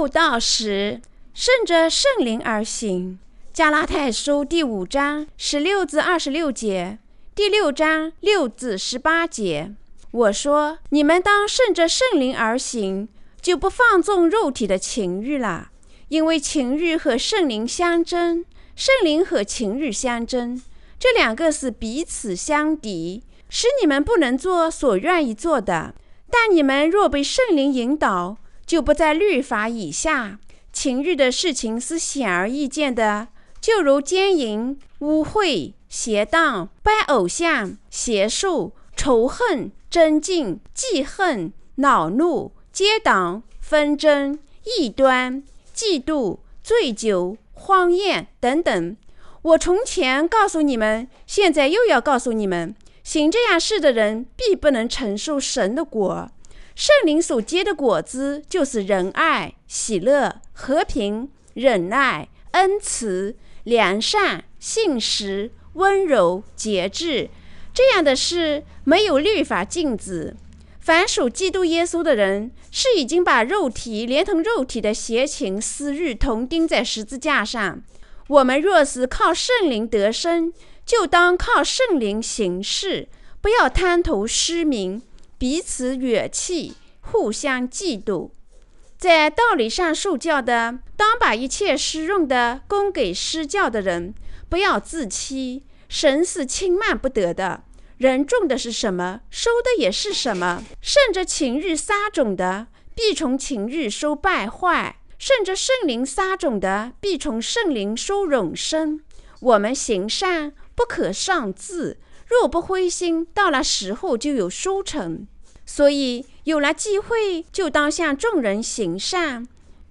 悟道时，顺着圣灵而行。加拉太书第五章十六至二十六节，第六章六至十八节。我说：你们当顺着圣灵而行，就不放纵肉体的情欲了，因为情欲和圣灵相争，圣灵和情欲相争，这两个是彼此相敌，使你们不能做所愿意做的。但你们若被圣灵引导，就不在律法以下。情欲的事情是显而易见的，就如奸淫、污秽、邪荡、拜偶像、邪术、仇恨、争竞、记恨、恼怒、结党、纷争、异端、嫉妒、醉酒、荒宴等等。我从前告诉你们，现在又要告诉你们：行这样事的人，必不能承受神的果。圣灵所结的果子，就是仁爱、喜乐、和平、忍耐、恩慈、良善、信实、温柔、节制。这样的事没有律法禁止。凡属基督耶稣的人，是已经把肉体连同肉体的邪情私欲同钉在十字架上。我们若是靠圣灵得生，就当靠圣灵行事，不要贪图虚名。彼此远弃，互相嫉妒，在道理上受教的，当把一切施用的供给施教的人，不要自欺。神是轻慢不得的，人种的是什么，收的也是什么。顺着情欲撒种的，必从情欲收败坏；顺着圣灵撒种的，必从圣灵收永生。我们行善，不可上志。若不灰心，到了时候就有收成。所以有了机会，就当向众人行善，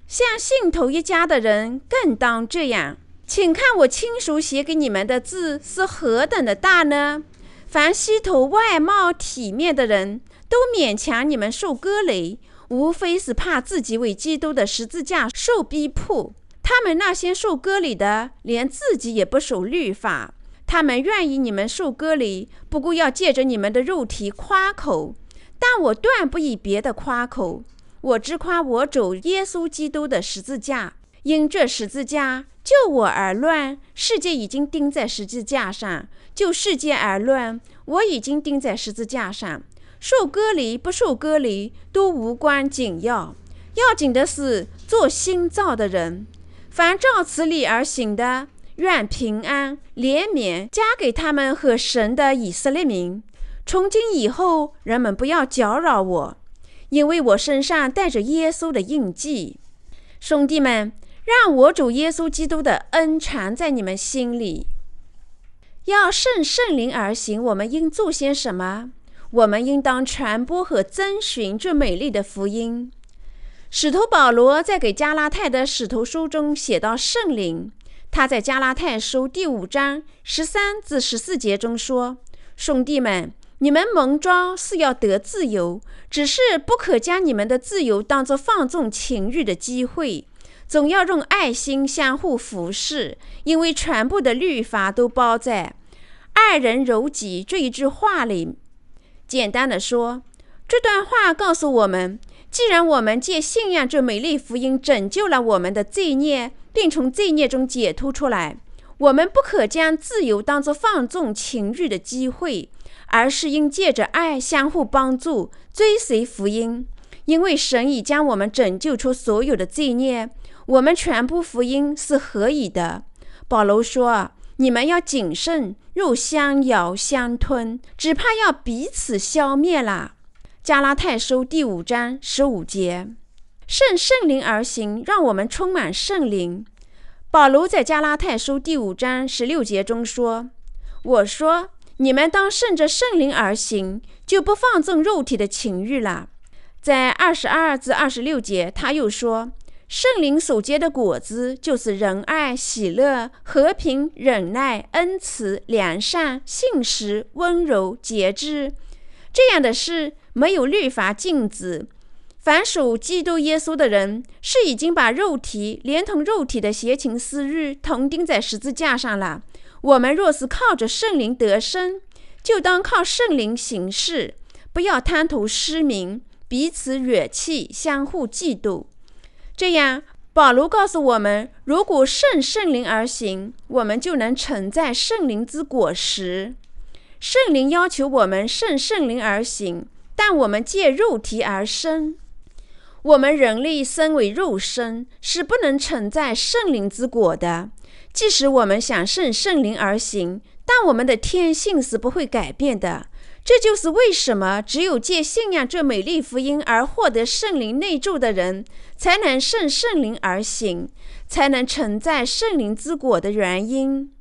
像信徒一家的人更当这样。请看我亲手写给你们的字是何等的大呢？凡西头外貌体面的人都勉强你们受割礼，无非是怕自己为基督的十字架受逼迫。他们那些受割礼的，连自己也不守律法。他们愿意你们受割礼，不过要借着你们的肉体夸口。但我断不以别的夸口，我只夸我主耶稣基督的十字架。因这十字架，就我而论，世界已经钉在十字架上；就世界而论，我已经钉在十字架上。受割礼不受割礼都无关紧要，要紧的是做新造的人。凡照此理而行的。愿平安、怜悯加给他们和神的以色列民。从今以后，人们不要搅扰我，因为我身上带着耶稣的印记。兄弟们，让我主耶稣基督的恩常在你们心里。要顺圣灵而行，我们应做些什么？我们应当传播和遵循这美丽的福音。使徒保罗在给加拉太的使徒书中写到圣灵。他在加拉太书第五章十三至十四节中说：“兄弟们，你们蒙召是要得自由，只是不可将你们的自由当作放纵情欲的机会，总要用爱心相互服侍，因为全部的律法都包在‘爱人如己’这一句话里。简单的说，这段话告诉我们：既然我们借信仰这美丽福音拯救了我们的罪孽。”并从罪孽中解脱出来。我们不可将自由当作放纵情欲的机会，而是应借着爱相互帮助，追随福音。因为神已将我们拯救出所有的罪孽，我们全部福音是何以的。保罗说：“你们要谨慎，若相咬相吞，只怕要彼此消灭了。”加拉太书第五章十五节。顺圣灵而行，让我们充满圣灵。保罗在加拉太书第五章十六节中说：“我说，你们当顺着圣灵而行，就不放纵肉体的情欲了。”在二十二至二十六节，他又说：“圣灵所结的果子，就是仁爱、喜乐、和平、忍耐、恩慈、良善、信实、温柔、节制。这样的事，没有律法禁止。”凡属基督耶稣的人，是已经把肉体连同肉体的邪情私欲同钉在十字架上了。我们若是靠着圣灵得生，就当靠圣灵行事，不要贪图失名，彼此远弃，相互嫉妒。这样，保罗告诉我们：如果顺圣灵而行，我们就能承载圣灵之果实。圣灵要求我们顺圣灵而行，但我们借肉体而生。我们人类身为肉身，是不能承载圣灵之果的。即使我们想顺圣灵而行，但我们的天性是不会改变的。这就是为什么只有借信仰这美丽福音而获得圣灵内住的人，才能顺圣灵而行，才能承载圣灵之果的原因。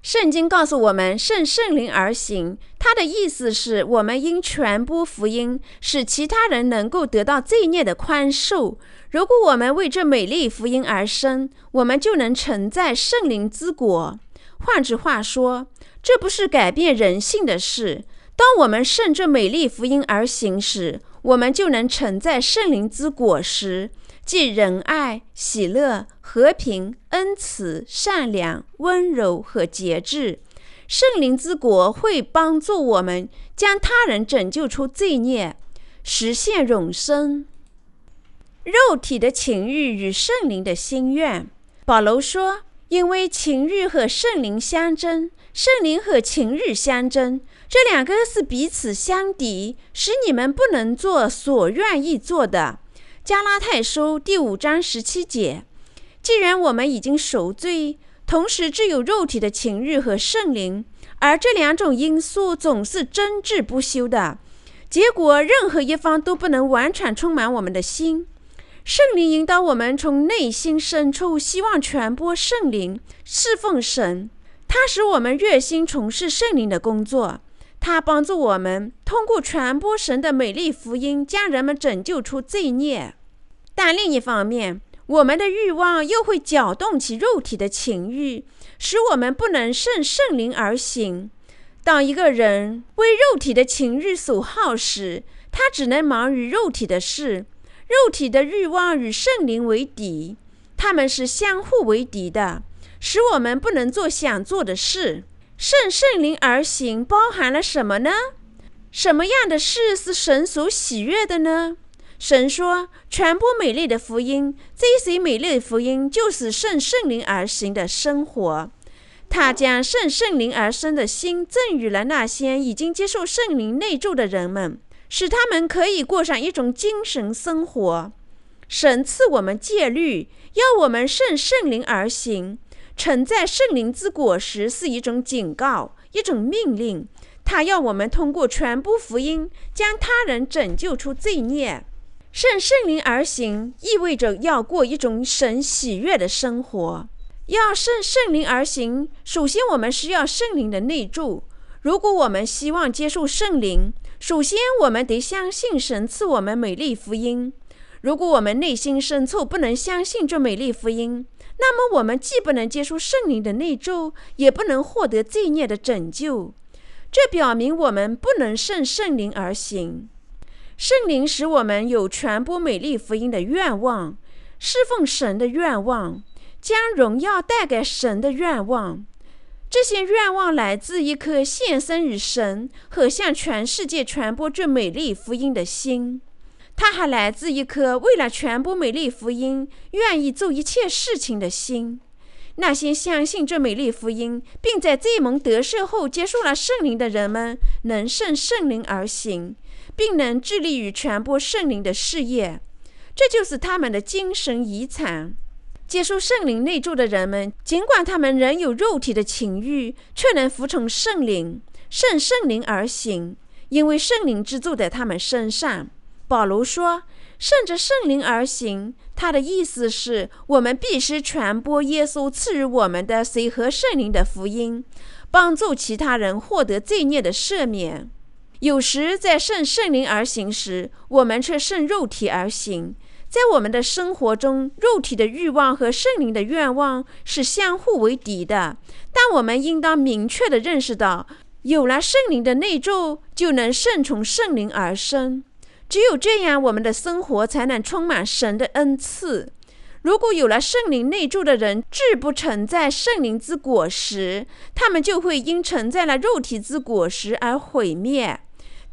圣经告诉我们，顺圣灵而行，它的意思是我们应传播福音，使其他人能够得到罪孽的宽恕。如果我们为这美丽福音而生，我们就能承载圣灵之果。换句话说，这不是改变人性的事。当我们顺着美丽福音而行时，我们就能承载圣灵之果实，即仁爱、喜乐、和平、恩慈、善良、温柔和节制。圣灵之国会帮助我们将他人拯救出罪孽，实现永生。肉体的情欲与圣灵的心愿，保罗说：“因为情欲和圣灵相争，圣灵和情欲相争。”这两个是彼此相敌，使你们不能做所愿意做的。加拉太书第五章十七节。既然我们已经赎罪，同时只有肉体的情欲和圣灵，而这两种因素总是争执不休的，结果任何一方都不能完全充满我们的心。圣灵引导我们从内心深处希望传播圣灵，侍奉神，它使我们热心从事圣灵的工作。他帮助我们通过传播神的美丽福音，将人们拯救出罪孽。但另一方面，我们的欲望又会搅动起肉体的情欲，使我们不能顺圣灵而行。当一个人为肉体的情欲所耗时，他只能忙于肉体的事。肉体的欲望与圣灵为敌，他们是相互为敌的，使我们不能做想做的事。顺圣灵而行包含了什么呢？什么样的事是神所喜悦的呢？神说：“传播美丽的福音，追随美丽的福音就是顺圣灵而行的生活。他将顺圣灵而生的心赠予了那些已经接受圣灵内住的人们，使他们可以过上一种精神生活。神赐我们戒律，要我们顺圣灵而行。”承载圣灵之果实是一种警告，一种命令。他要我们通过传播福音，将他人拯救出罪孽。顺圣灵而行，意味着要过一种神喜悦的生活。要顺圣灵而行，首先我们需要圣灵的内住。如果我们希望接受圣灵，首先我们得相信神赐我们美丽福音。如果我们内心深处不能相信这美丽福音，那么，我们既不能接受圣灵的内住，也不能获得罪孽的拯救。这表明我们不能顺圣灵而行。圣灵使我们有传播美丽福音的愿望，侍奉神的愿望，将荣耀带给神的愿望。这些愿望来自一颗献身于神和向全世界传播这美丽福音的心。它还来自一颗为了传播美丽福音，愿意做一切事情的心。那些相信这美丽福音，并在罪蒙得赦后接受了圣灵的人们，能顺圣灵而行，并能致力于传播圣灵的事业。这就是他们的精神遗产。接受圣灵内住的人们，尽管他们仍有肉体的情欲，却能服从圣灵，顺圣灵而行，因为圣灵之住在他们身上。保罗说：“顺着圣灵而行。”他的意思是我们必须传播耶稣赐予我们的随和圣灵的福音，帮助其他人获得罪孽的赦免。有时在顺圣灵而行时，我们却顺肉体而行。在我们的生活中，肉体的欲望和圣灵的愿望是相互为敌的。但我们应当明确地认识到，有了圣灵的内住，就能顺从圣灵而生。只有这样，我们的生活才能充满神的恩赐。如果有了圣灵内住的人，志不承载圣灵之果实，他们就会因承载了肉体之果实而毁灭。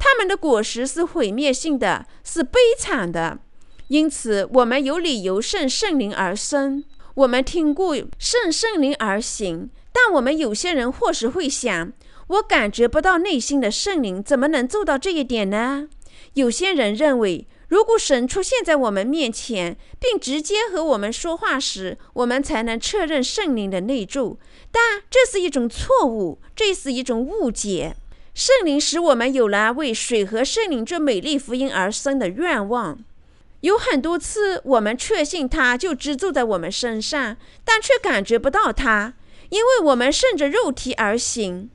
他们的果实是毁灭性的，是悲惨的。因此我们有理由顺圣灵而生。我们听过顺圣灵而行，但我们有些人或许会想：我感觉不到内心的圣灵，怎么能做到这一点呢？有些人认为。如果神出现在我们面前，并直接和我们说话时，我们才能确认圣灵的内住。但这是一种错误，这是一种误解。圣灵使我们有了为水和圣灵这美丽福音而生的愿望。有很多次，我们确信他就居住在我们身上，但却感觉不到他，因为我们顺着肉体而行。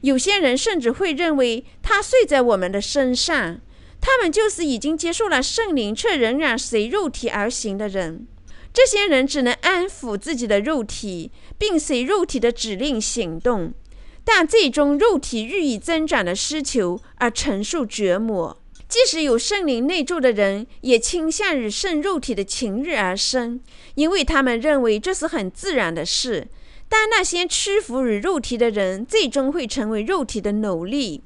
有些人甚至会认为他睡在我们的身上。他们就是已经接受了圣灵，却仍然随肉体而行的人。这些人只能安抚自己的肉体，并随肉体的指令行动，但最终肉体日益增长的需求而承受折磨。即使有圣灵内住的人，也倾向于顺肉体的情欲而生，因为他们认为这是很自然的事。但那些屈服于肉体的人，最终会成为肉体的奴隶。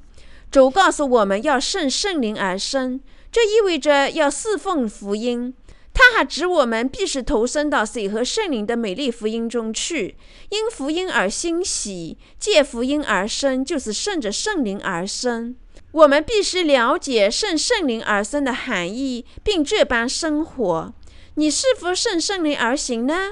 主告诉我们要顺圣灵而生，这意味着要侍奉福音。他还指我们必须投身到水和圣灵的美丽福音中去，因福音而欣喜，借福音而生，就是顺着圣灵而生。我们必须了解顺圣灵而生的含义，并这般生活。你是否顺圣灵而行呢？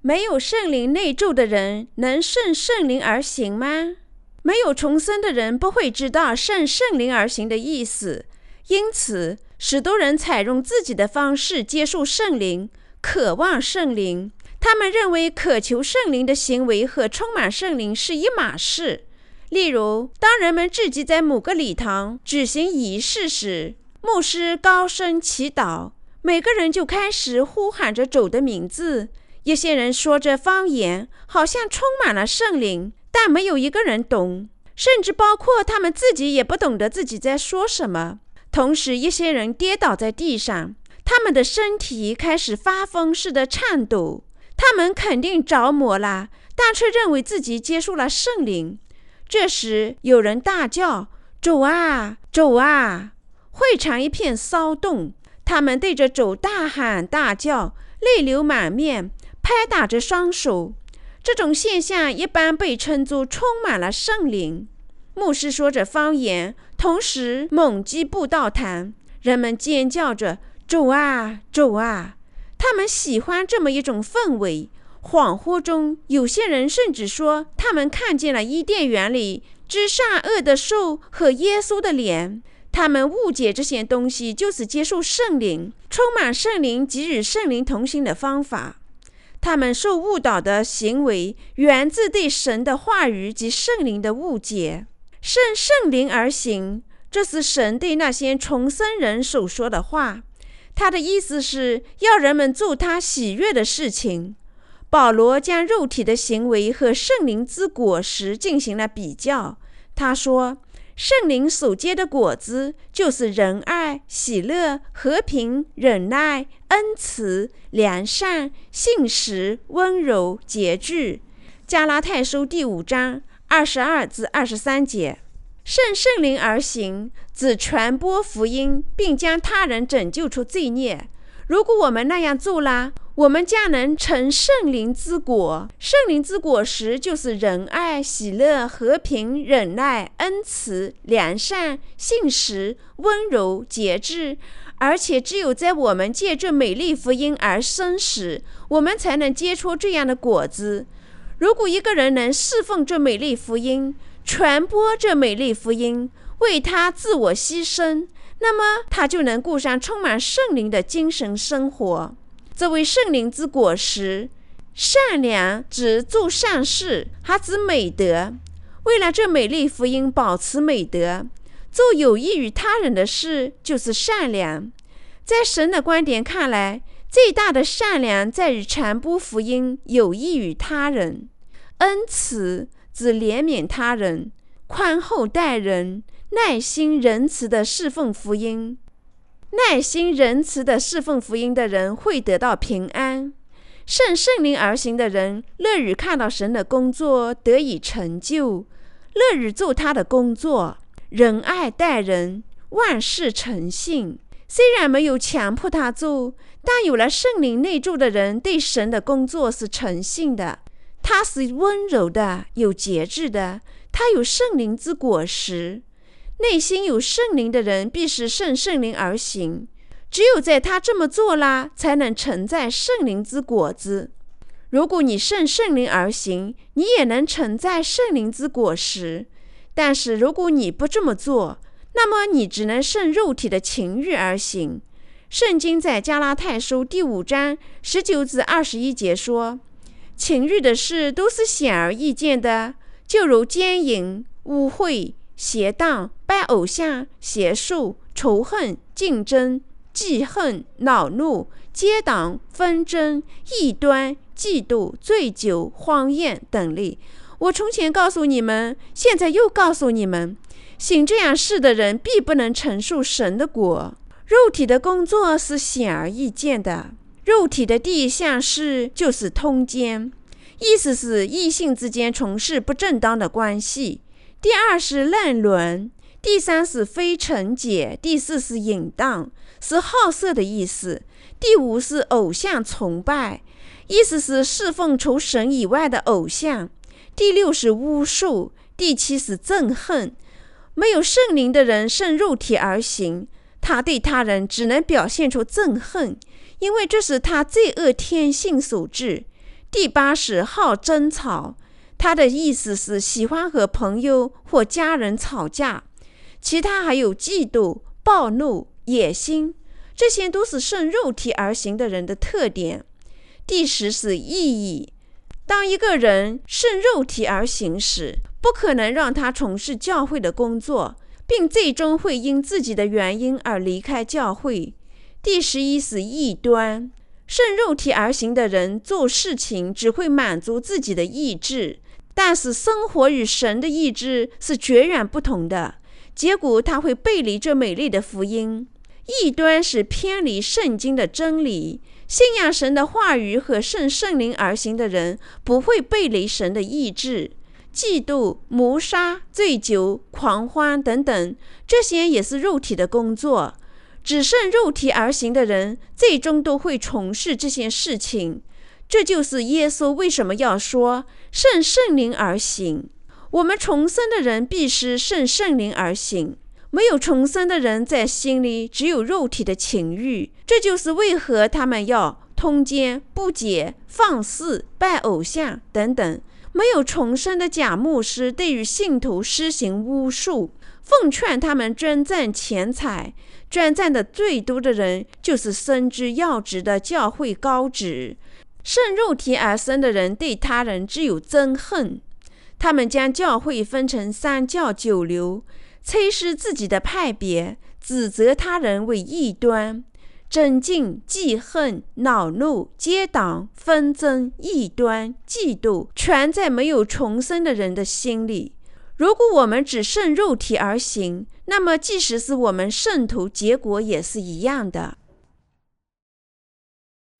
没有圣灵内住的人，能顺圣灵而行吗？没有重生的人不会知道圣圣灵而行的意思，因此许多人采用自己的方式接受圣灵，渴望圣灵。他们认为渴求圣灵的行为和充满圣灵是一码事。例如，当人们聚集在某个礼堂举行仪式时，牧师高声祈祷，每个人就开始呼喊着主的名字。一些人说着方言，好像充满了圣灵。但没有一个人懂，甚至包括他们自己也不懂得自己在说什么。同时，一些人跌倒在地上，他们的身体开始发疯似的颤抖。他们肯定着魔了，但却认为自己接受了圣灵。这时，有人大叫：“主啊，主啊！”会场一片骚动，他们对着主大喊大叫，泪流满面，拍打着双手。这种现象一般被称作充满了圣灵。牧师说着方言，同时猛击布道坛，人们尖叫着“主啊，主啊！”他们喜欢这么一种氛围。恍惚中，有些人甚至说他们看见了伊甸园里之善恶的兽和耶稣的脸。他们误解这些东西就是接受圣灵、充满圣灵及与圣灵同行的方法。他们受误导的行为源自对神的话语及圣灵的误解。圣圣灵而行，这是神对那些重生人所说的话。他的意思是要人们做他喜悦的事情。保罗将肉体的行为和圣灵之果实进行了比较。他说。圣灵所结的果子，就是仁爱、喜乐、和平、忍耐、恩慈、良善、信实、温柔、节制。加拉太书第五章二十二至二十三节。圣圣灵而行，指传播福音，并将他人拯救出罪孽。如果我们那样做了，我们将能成圣灵之果。圣灵之果实就是仁爱、喜乐、和平、忍耐、恩慈、良善、信实、温柔、节制。而且，只有在我们借这美丽福音而生时，我们才能结出这样的果子。如果一个人能侍奉这美丽福音，传播这美丽福音，为他自我牺牲，那么他就能过上充满圣灵的精神生活。作为圣灵之果实，善良指做善事，还指美德。为了这美丽福音保持美德，做有益于他人的事就是善良。在神的观点看来，最大的善良在于传播福音，有益于他人。恩慈指怜悯他人，宽厚待人，耐心仁慈的侍奉福音。耐心仁慈的侍奉福音的人会得到平安。圣圣灵而行的人乐于看到神的工作得以成就，乐于做他的工作，仁爱待人，万事诚信，虽然没有强迫他做，但有了圣灵内住的人，对神的工作是诚信的。他是温柔的，有节制的。他有圣灵之果实。内心有圣灵的人，必是圣圣灵而行。只有在他这么做啦，才能承载圣灵之果子。如果你圣圣灵而行，你也能承载圣灵之果实。但是如果你不这么做，那么你只能顺肉体的情欲而行。圣经在加拉太书第五章十九至二十一节说：“情欲的事都是显而易见的，就如奸淫、污秽、邪荡、拜偶像、邪术、仇恨、竞争、记恨、恼怒、结党、纷争、异端、嫉妒、醉酒、荒宴等类。我从前告诉你们，现在又告诉你们。”行这样事的人，必不能承受神的果。肉体的工作是显而易见的。肉体的第一项事就是通奸，意思是异性之间从事不正当的关系。第二是乱伦，第三是非纯洁，第四是淫荡，是好色的意思。第五是偶像崇拜，意思是侍奉除神以外的偶像。第六是巫术，第七是憎恨。没有圣灵的人顺肉体而行，他对他人只能表现出憎恨，因为这是他罪恶天性所致。第八是好争吵，他的意思是喜欢和朋友或家人吵架。其他还有嫉妒、暴怒、野心，这些都是顺肉体而行的人的特点。第十是意义，当一个人顺肉体而行时。不可能让他从事教会的工作，并最终会因自己的原因而离开教会。第十一是异端，顺肉体而行的人做事情只会满足自己的意志，但是生活与神的意志是绝然不同的，结果他会背离这美丽的福音。异端是偏离圣经的真理，信仰神的话语和圣圣灵而行的人不会背离神的意志。嫉妒、谋杀、醉酒、狂欢等等，这些也是肉体的工作。只剩肉体而行的人，最终都会从事这些事情。这就是耶稣为什么要说圣圣灵而行。我们重生的人必须圣圣灵而行。没有重生的人，在心里只有肉体的情欲。这就是为何他们要通奸、不解、放肆、拜偶像等等。没有重生的假牧师对于信徒施行巫术，奉劝他们捐赠钱财。捐赠的最多的人就是深知要职的教会高职。圣肉体而生的人对他人只有憎恨。他们将教会分成三教九流，吹失自己的派别，指责他人为异端。增进、记恨、恼怒、结党、纷争、异端、嫉妒，全在没有重生的人的心里。如果我们只顺肉体而行，那么即使是我们圣徒，结果也是一样的。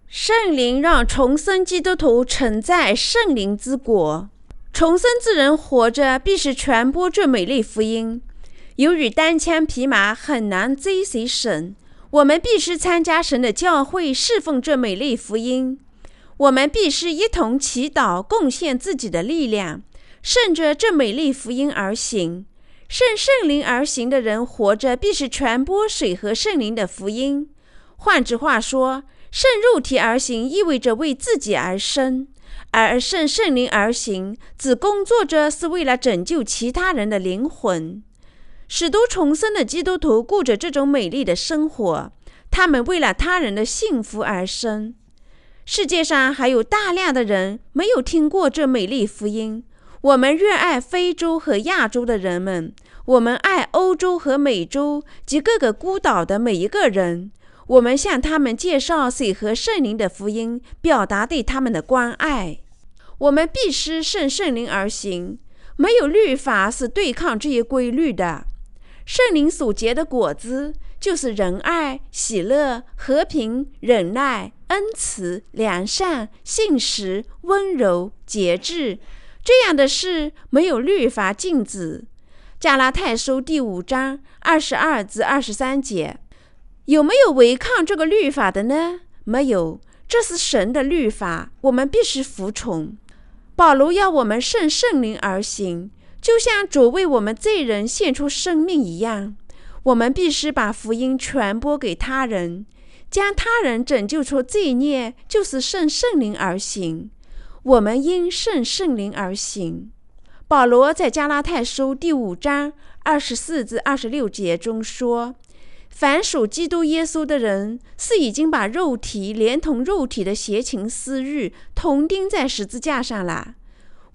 圣灵让重生基督徒承载圣灵之果。重生之人活着，必是传播这美丽福音。由于单枪匹马很难追随神。我们必须参加神的教会，侍奉这美丽福音。我们必须一同祈祷，贡献自己的力量，顺着这美丽福音而行。顺圣灵而行的人活着，必是传播水和圣灵的福音。换句话说，顺肉体而行意味着为自己而生，而顺圣灵而行，只工作着是为了拯救其他人的灵魂。使徒重生的基督徒过着这种美丽的生活，他们为了他人的幸福而生。世界上还有大量的人没有听过这美丽福音。我们热爱非洲和亚洲的人们，我们爱欧洲和美洲及各个孤岛的每一个人。我们向他们介绍水和圣灵的福音，表达对他们的关爱。我们必须顺圣灵而行，没有律法是对抗这些规律的。圣灵所结的果子，就是仁爱、喜乐、和平、忍耐、恩慈、良善、信实、温柔、节制。这样的事没有律法禁止。加拉太书第五章二十二至二十三节。有没有违抗这个律法的呢？没有，这是神的律法，我们必须服从。保罗要我们顺圣灵而行，就像主为我们罪人献出生命一样。我们必须把福音传播给他人，将他人拯救出罪孽，就是顺圣灵而行。我们因顺圣灵而行。保罗在加拉太书第五章二十四至二十六节中说：“凡属基督耶稣的人，是已经把肉体连同肉体的邪情私欲同钉在十字架上了。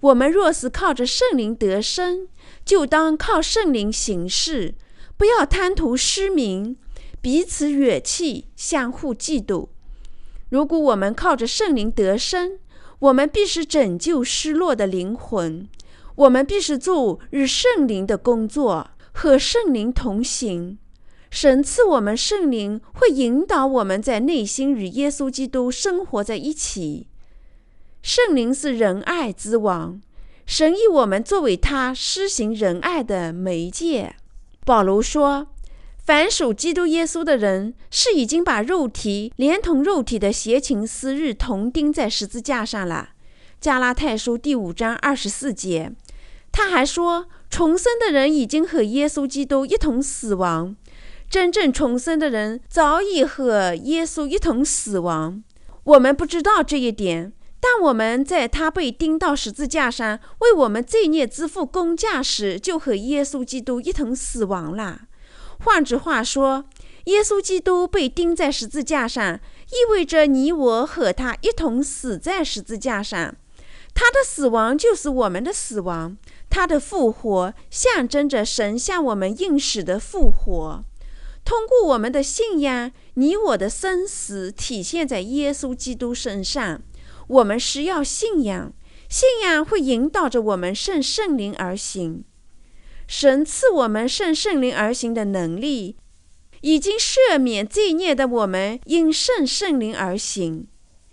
我们若是靠着圣灵得生，就当靠圣灵行事。”不要贪图失明，彼此远弃，相互嫉妒。如果我们靠着圣灵得生，我们必是拯救失落的灵魂。我们必是做与圣灵的工作，和圣灵同行。神赐我们圣灵，会引导我们在内心与耶稣基督生活在一起。圣灵是仁爱之王，神以我们作为他施行仁爱的媒介。保罗说：“凡属基督耶稣的人，是已经把肉体连同肉体的邪情私欲同钉在十字架上了。”加拉太书第五章二十四节。他还说：“重生的人已经和耶稣基督一同死亡，真正重生的人早已和耶稣一同死亡。我们不知道这一点。”但我们在他被钉到十字架上为我们罪孽支付工价时，就和耶稣基督一同死亡了。换句话说，耶稣基督被钉在十字架上，意味着你我和他一同死在十字架上。他的死亡就是我们的死亡，他的复活象征着神向我们应许的复活。通过我们的信仰，你我的生死体现在耶稣基督身上。我们需要信仰，信仰会引导着我们顺圣灵而行。神赐我们顺圣灵而行的能力，已经赦免罪孽的我们，因顺圣灵而行。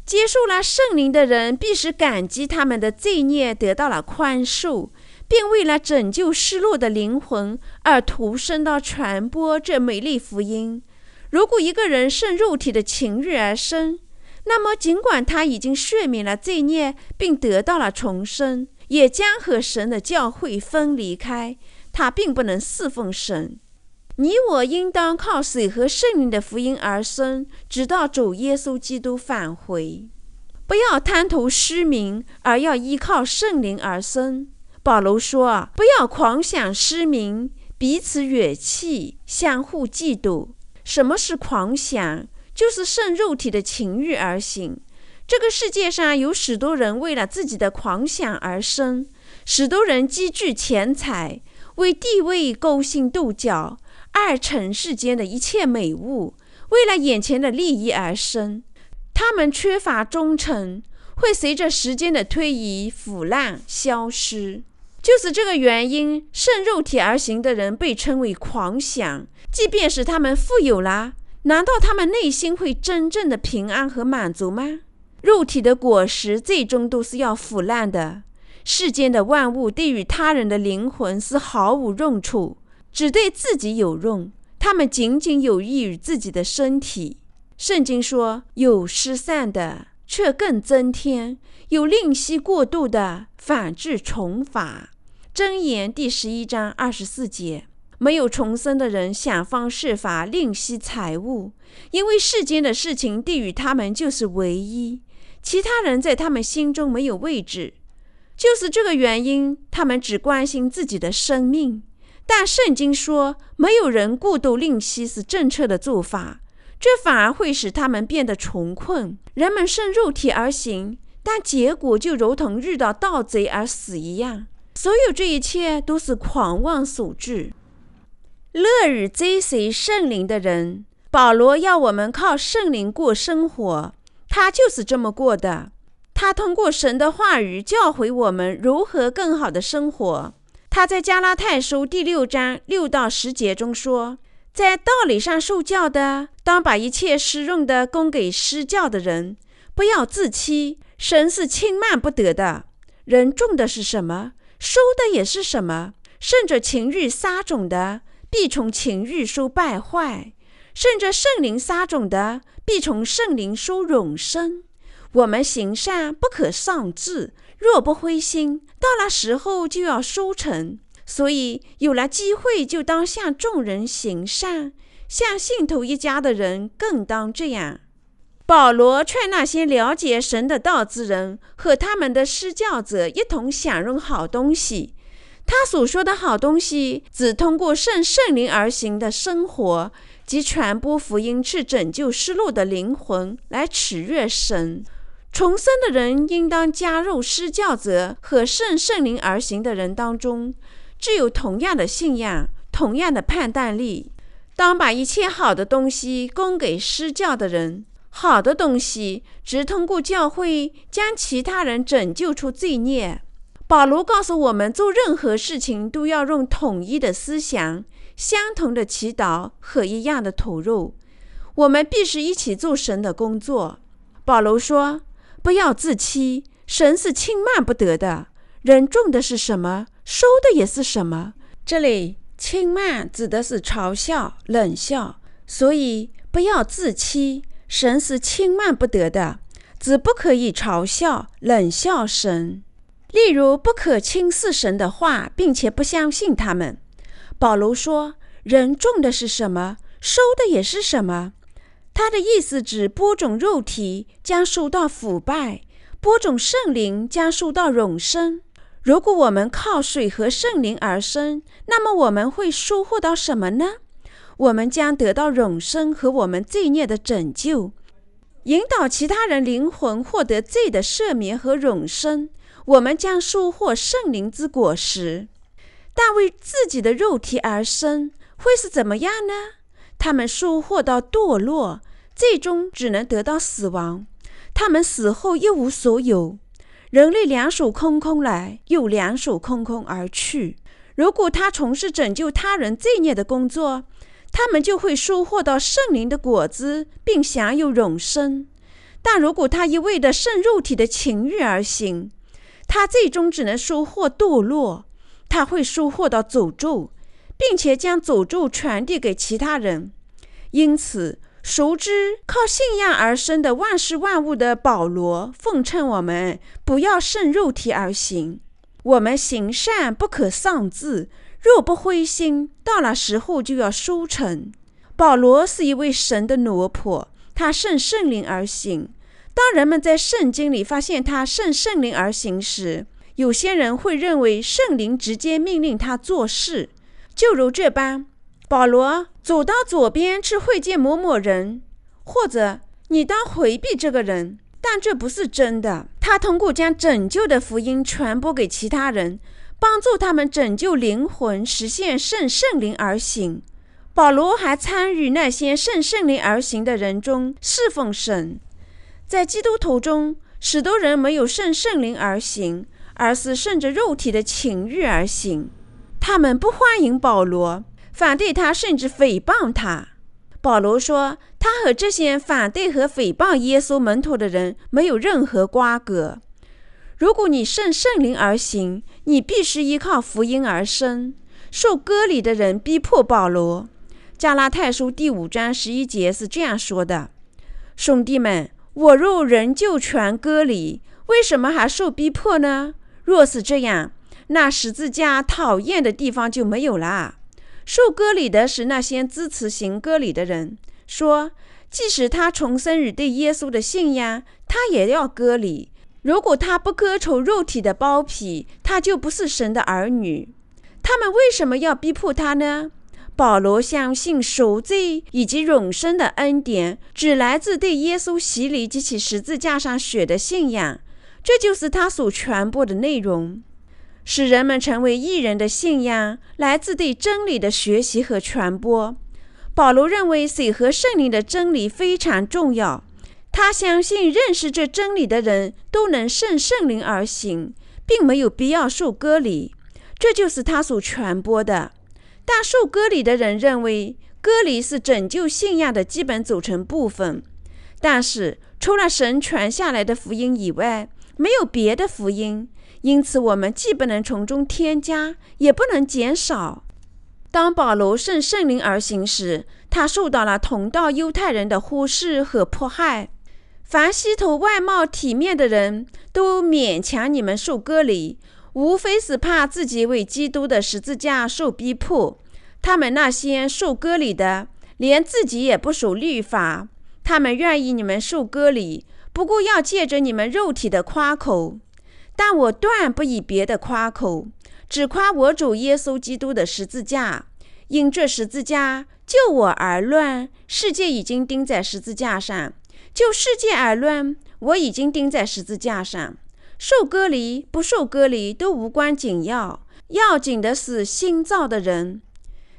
接受了圣灵的人，必须感激他们的罪孽得到了宽恕，并为了拯救失落的灵魂而投身到传播这美丽福音。如果一个人顺肉体的情欲而生，那么，尽管他已经赦免了罪孽，并得到了重生，也将和神的教会分离开。他并不能侍奉神。你我应当靠水和圣灵的福音而生，直到主耶稣基督返回。不要贪图虚名，而要依靠圣灵而生。保罗说：“不要狂想失名，彼此远弃，相互嫉妒。”什么是狂想？就是顺肉体的情欲而行。这个世界上有许多人为了自己的狂想而生，许多人积聚钱财，为地位勾心斗角，爱尘世间的一切美物，为了眼前的利益而生。他们缺乏忠诚，会随着时间的推移腐烂消失。就是这个原因，顺肉体而行的人被称为狂想，即便是他们富有了。难道他们内心会真正的平安和满足吗？肉体的果实最终都是要腐烂的。世间的万物对于他人的灵魂是毫无用处，只对自己有用。他们仅仅有益于自己的身体。圣经说：“有失散的，却更增添；有吝惜过度的，反致重罚。”箴言第十一章二十四节。没有重生的人想方设法吝惜财物，因为世间的事情对于他们就是唯一，其他人在他们心中没有位置。就是这个原因，他们只关心自己的生命。但圣经说，没有人过度吝惜是正确的做法，这反而会使他们变得穷困。人们顺肉体而行，但结果就如同遇到盗贼而死一样。所有这一切都是狂妄所致。乐于追随圣灵的人，保罗要我们靠圣灵过生活，他就是这么过的。他通过神的话语教诲我们如何更好的生活。他在加拉太书第六章六到十节中说：“在道理上受教的，当把一切施用的供给施教的人，不要自欺。神是轻慢不得的。人种的是什么，收的也是什么。顺着情欲撒种的。”必从情欲收败坏，顺着圣灵撒种的，必从圣灵收永生。我们行善不可丧志，若不灰心，到了时候就要收成。所以有了机会，就当向众人行善，向信徒一家的人更当这样。保罗劝那些了解神的道之人和他们的施教者一同享用好东西。他所说的好东西，只通过圣圣灵而行的生活及传播福音，去拯救失落的灵魂，来取悦神。重生的人应当加入施教者和圣圣灵而行的人当中，具有同样的信仰、同样的判断力。当把一切好的东西供给施教的人。好的东西只通过教会将其他人拯救出罪孽。保罗告诉我们，做任何事情都要用统一的思想、相同的祈祷和一样的投入。我们必须一起做神的工作。保罗说：“不要自欺，神是轻慢不得的。人种的是什么，收的也是什么。”这里“轻慢”指的是嘲笑、冷笑，所以不要自欺。神是轻慢不得的，只不可以嘲笑、冷笑神。例如，不可轻视神的话，并且不相信他们。保罗说：“人种的是什么，收的也是什么。”他的意思指播种肉体将受到腐败，播种圣灵将受到永生。如果我们靠水和圣灵而生，那么我们会收获到什么呢？我们将得到永生和我们罪孽的拯救，引导其他人灵魂获得罪的赦免和永生。我们将收获圣灵之果实。但为自己的肉体而生会是怎么样呢？他们收获到堕落，最终只能得到死亡。他们死后一无所有。人类两手空空来，又两手空空而去。如果他从事拯救他人罪孽的工作，他们就会收获到圣灵的果子，并享有永生。但如果他一味的圣肉体的情欲而行，他最终只能收获堕落。他会收获到诅咒，并且将诅咒传递给其他人。因此，熟知靠信仰而生的万事万物的保罗，奉劝我们不要圣肉体而行。我们行善不可丧志。若不灰心，到了时候就要收成。保罗是一位神的奴仆，他圣圣灵而行。当人们在圣经里发现他圣圣灵而行时，有些人会认为圣灵直接命令他做事，就如这般。保罗走到左边去会见某某人，或者你当回避这个人，但这不是真的。他通过将拯救的福音传播给其他人。帮助他们拯救灵魂，实现圣圣灵而行。保罗还参与那些圣圣灵而行的人中侍奉神。在基督徒中，许多人没有圣圣灵而行，而是顺着肉体的情欲而行。他们不欢迎保罗，反对他，甚至诽谤他。保罗说，他和这些反对和诽谤耶稣门徒的人没有任何瓜葛。如果你顺圣灵而行，你必须依靠福音而生。受割礼的人逼迫保罗，《加拉太书》第五章十一节是这样说的：“兄弟们，我若仍旧全割礼，为什么还受逼迫呢？若是这样，那十字架讨厌的地方就没有了。受割礼的是那些支持行割礼的人，说，即使他重生与对耶稣的信仰，他也要割礼。”如果他不割除肉体的包皮，他就不是神的儿女。他们为什么要逼迫他呢？保罗相信赎罪以及永生的恩典只来自对耶稣洗礼及其十字架上血的信仰，这就是他所传播的内容。使人们成为艺人的信仰来自对真理的学习和传播。保罗认为水和圣灵的真理非常重要。他相信认识这真理的人都能顺圣灵而行，并没有必要受割礼，这就是他所传播的。但受割礼的人认为割礼是拯救信仰的基本组成部分。但是除了神传下来的福音以外，没有别的福音，因此我们既不能从中添加，也不能减少。当保罗圣圣灵而行时，他受到了同道犹太人的忽视和迫害。凡稀头外貌体面的人都勉强你们受割礼，无非是怕自己为基督的十字架受逼迫。他们那些受割礼的，连自己也不守律法。他们愿意你们受割礼，不过要借着你们肉体的夸口。但我断不以别的夸口，只夸我主耶稣基督的十字架。因这十字架，就我而论，世界已经钉在十字架上。就世界而论，我已经钉在十字架上，受割礼不受割礼都无关紧要，要紧的是新造的人。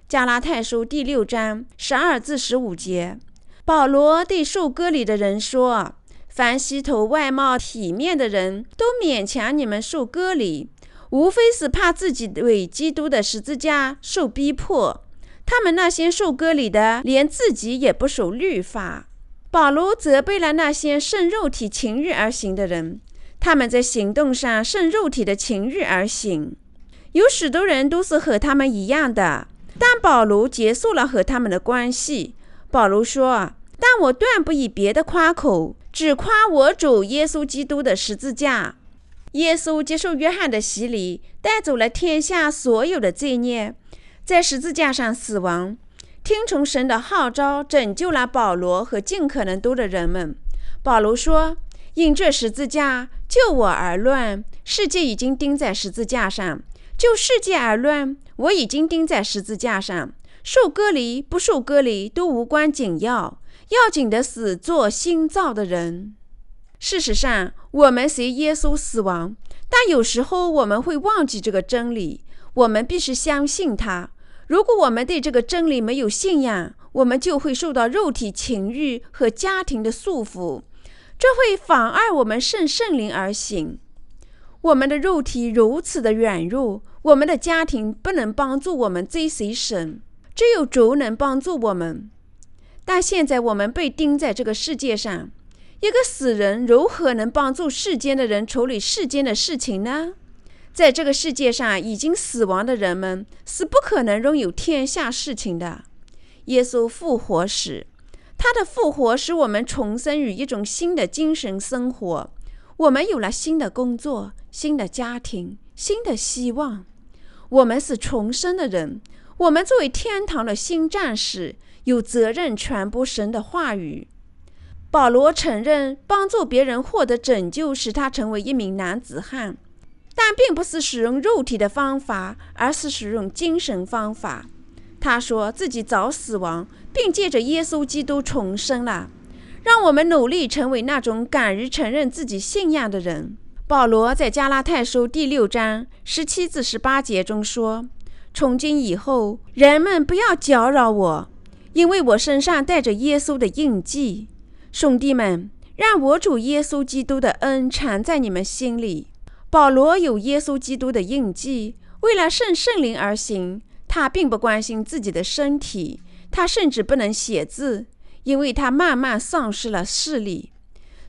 加拉太书第六章十二至十五节，保罗对受割礼的人说：“凡稀头外貌体面的人都勉强你们受割礼，无非是怕自己为基督的十字架受逼迫。他们那些受割礼的，连自己也不守律法。”保罗责备了那些顺肉体情欲而行的人，他们在行动上顺肉体的情欲而行。有许多人都是和他们一样的，但保罗结束了和他们的关系。保罗说：“但我断不以别的夸口，只夸我主耶稣基督的十字架。耶稣接受约翰的洗礼，带走了天下所有的罪孽，在十字架上死亡。”听从神的号召，拯救了保罗和尽可能多的人们。保罗说：“因这十字架，就我而论，世界已经钉在十字架上；就世界而论，我已经钉在十字架上。受割离不受割离都无关紧要，要紧的是做新造的人。事实上，我们随耶稣死亡，但有时候我们会忘记这个真理。我们必须相信他。”如果我们对这个真理没有信仰，我们就会受到肉体情欲和家庭的束缚，这会妨碍我们顺圣灵而行。我们的肉体如此的软弱，我们的家庭不能帮助我们追随神，只有主能帮助我们。但现在我们被钉在这个世界上，一个死人如何能帮助世间的人处理世间的事情呢？在这个世界上已经死亡的人们是不可能拥有天下事情的。耶稣复活时，他的复活使我们重生于一种新的精神生活，我们有了新的工作、新的家庭、新的希望。我们是重生的人，我们作为天堂的新战士，有责任传播神的话语。保罗承认，帮助别人获得拯救，使他成为一名男子汉。但并不是使用肉体的方法，而是使用精神方法。他说自己早死亡，并借着耶稣基督重生了。让我们努力成为那种敢于承认自己信仰的人。保罗在加拉太书第六章十七至十八节中说：“从今以后，人们不要搅扰我，因为我身上带着耶稣的印记。兄弟们，让我主耶稣基督的恩常在你们心里。”保罗有耶稣基督的印记，为了圣圣灵而行。他并不关心自己的身体，他甚至不能写字，因为他慢慢丧失了视力。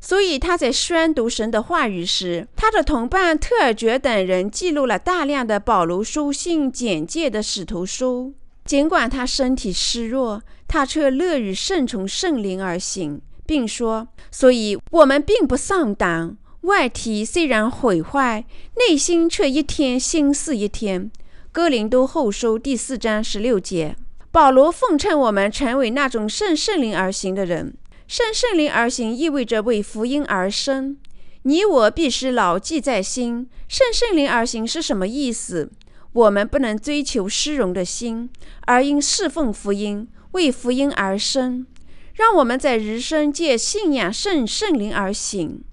所以他在宣读神的话语时，他的同伴特尔爵等人记录了大量的保罗书信简介的使徒书。尽管他身体虚弱，他却乐于顺从圣灵而行，并说：“所以我们并不上当。”外体虽然毁坏，内心却一天新似一天。哥林多后书第四章十六节，保罗奉劝我们成为那种圣圣灵而行的人。圣圣灵而行意味着为福音而生。你我必须牢记在心。圣圣灵而行是什么意思？我们不能追求虚荣的心，而应侍奉福音，为福音而生。让我们在日生借信仰圣圣灵而行。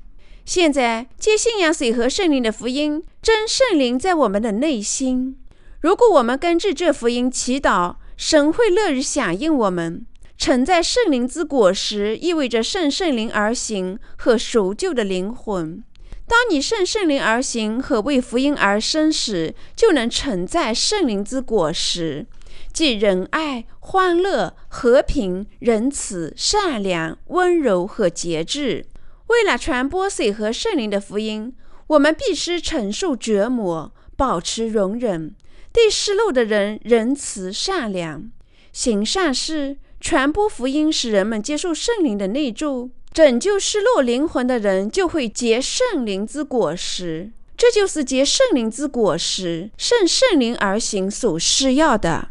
现在，借信仰水和圣灵的福音，真圣灵在我们的内心。如果我们根据这福音祈祷，神会乐于响应我们。承载圣灵之果实，意味着圣圣灵而行和赎救的灵魂。当你圣圣灵而行和为福音而生时，就能承载圣灵之果实，即仁爱、欢乐、和平、仁慈、善良、温柔和节制。为了传播水和圣灵的福音，我们必须承受折磨，保持容忍，对失落的人仁慈善良，行善事，传播福音，使人们接受圣灵的内助，拯救失落灵魂的人就会结圣灵之果实。这就是结圣灵之果实，顺圣灵而行所需要的。